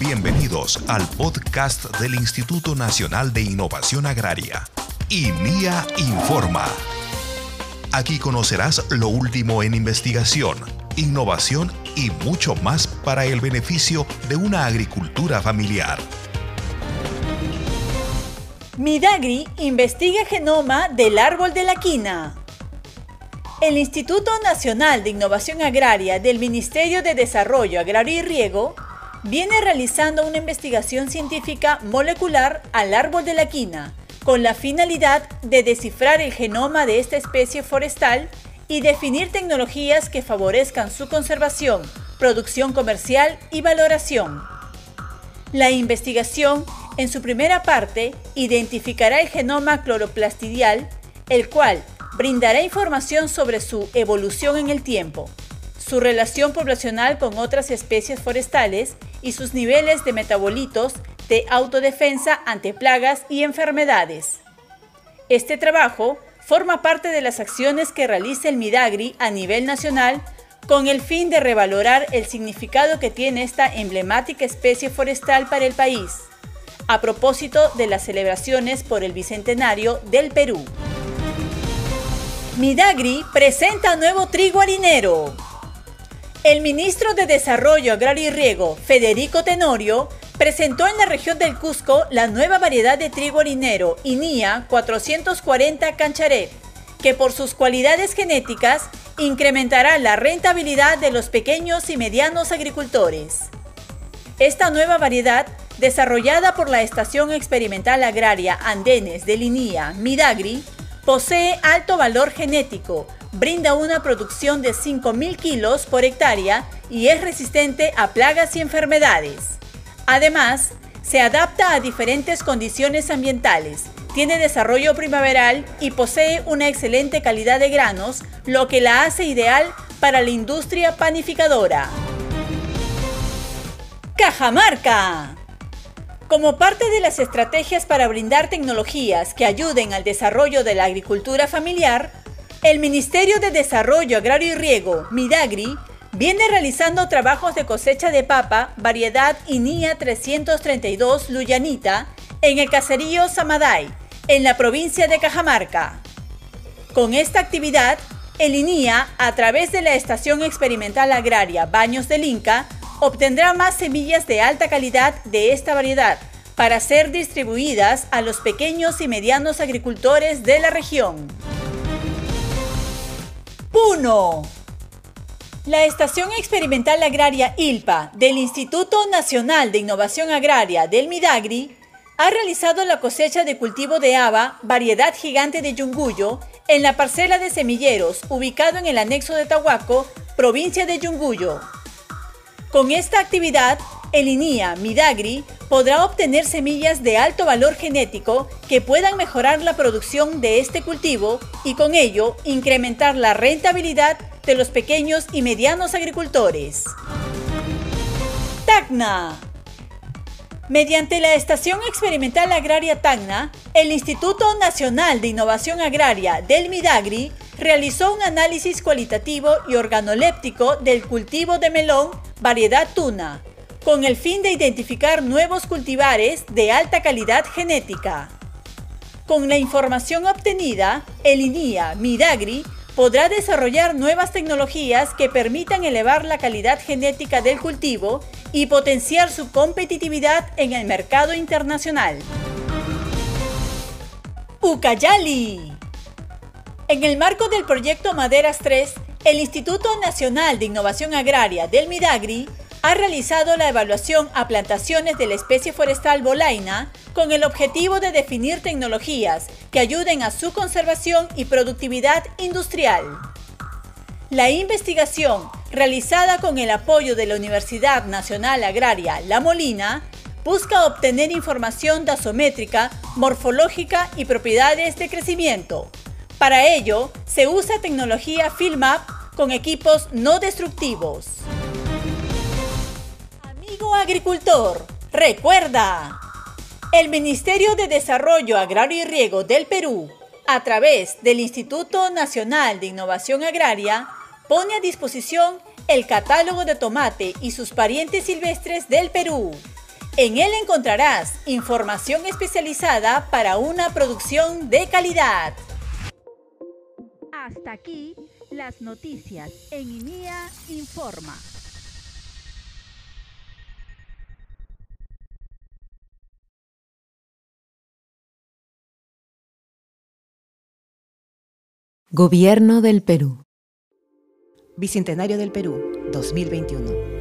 Bienvenidos al podcast del Instituto Nacional de Innovación Agraria, INIA Informa. Aquí conocerás lo último en investigación, innovación y mucho más para el beneficio de una agricultura familiar. Midagri investiga genoma del árbol de la quina. El Instituto Nacional de Innovación Agraria del Ministerio de Desarrollo Agrario y Riego viene realizando una investigación científica molecular al árbol de la quina, con la finalidad de descifrar el genoma de esta especie forestal y definir tecnologías que favorezcan su conservación, producción comercial y valoración. La investigación, en su primera parte, identificará el genoma cloroplastidial, el cual brindará información sobre su evolución en el tiempo, su relación poblacional con otras especies forestales y sus niveles de metabolitos de autodefensa ante plagas y enfermedades. Este trabajo forma parte de las acciones que realiza el Midagri a nivel nacional con el fin de revalorar el significado que tiene esta emblemática especie forestal para el país, a propósito de las celebraciones por el Bicentenario del Perú. Midagri presenta nuevo trigo harinero. El ministro de Desarrollo Agrario y Riego, Federico Tenorio, presentó en la región del Cusco la nueva variedad de trigo harinero INIA 440 Cancharet, que por sus cualidades genéticas incrementará la rentabilidad de los pequeños y medianos agricultores. Esta nueva variedad, desarrollada por la Estación Experimental Agraria Andenes de Linía Midagri, Posee alto valor genético, brinda una producción de 5.000 kilos por hectárea y es resistente a plagas y enfermedades. Además, se adapta a diferentes condiciones ambientales, tiene desarrollo primaveral y posee una excelente calidad de granos, lo que la hace ideal para la industria panificadora. Cajamarca como parte de las estrategias para brindar tecnologías que ayuden al desarrollo de la agricultura familiar, el Ministerio de Desarrollo Agrario y Riego, Midagri, viene realizando trabajos de cosecha de papa variedad INIA 332 Luyanita en el caserío Samaday, en la provincia de Cajamarca. Con esta actividad, el INIA, a través de la Estación Experimental Agraria Baños del Inca, obtendrá más semillas de alta calidad de esta variedad para ser distribuidas a los pequeños y medianos agricultores de la región. Puno. La Estación Experimental Agraria ILPA del Instituto Nacional de Innovación Agraria del Midagri ha realizado la cosecha de cultivo de haba, variedad gigante de yunguyo, en la parcela de semilleros ubicado en el anexo de Tahuaco, provincia de Yunguyo. Con esta actividad, el INIA Midagri podrá obtener semillas de alto valor genético que puedan mejorar la producción de este cultivo y con ello incrementar la rentabilidad de los pequeños y medianos agricultores. Tacna. Mediante la Estación Experimental Agraria Tacna, el Instituto Nacional de Innovación Agraria del Midagri realizó un análisis cualitativo y organoléptico del cultivo de melón variedad tuna, con el fin de identificar nuevos cultivares de alta calidad genética. Con la información obtenida, el INIA Midagri podrá desarrollar nuevas tecnologías que permitan elevar la calidad genética del cultivo y potenciar su competitividad en el mercado internacional. Ucayali. En el marco del proyecto Maderas 3, el Instituto Nacional de Innovación Agraria del Midagri ha realizado la evaluación a plantaciones de la especie forestal bolaina con el objetivo de definir tecnologías que ayuden a su conservación y productividad industrial. La investigación, realizada con el apoyo de la Universidad Nacional Agraria La Molina, busca obtener información dasométrica, morfológica y propiedades de crecimiento para ello, se usa tecnología FieldMap con equipos no destructivos. Agricultor, recuerda, el Ministerio de Desarrollo Agrario y Riego del Perú, a través del Instituto Nacional de Innovación Agraria, pone a disposición el catálogo de tomate y sus parientes silvestres del Perú, En él encontrarás información especializada para una producción de calidad. Hasta aquí las noticias en INIA Informa. Gobierno del Perú. Bicentenario del Perú, 2021.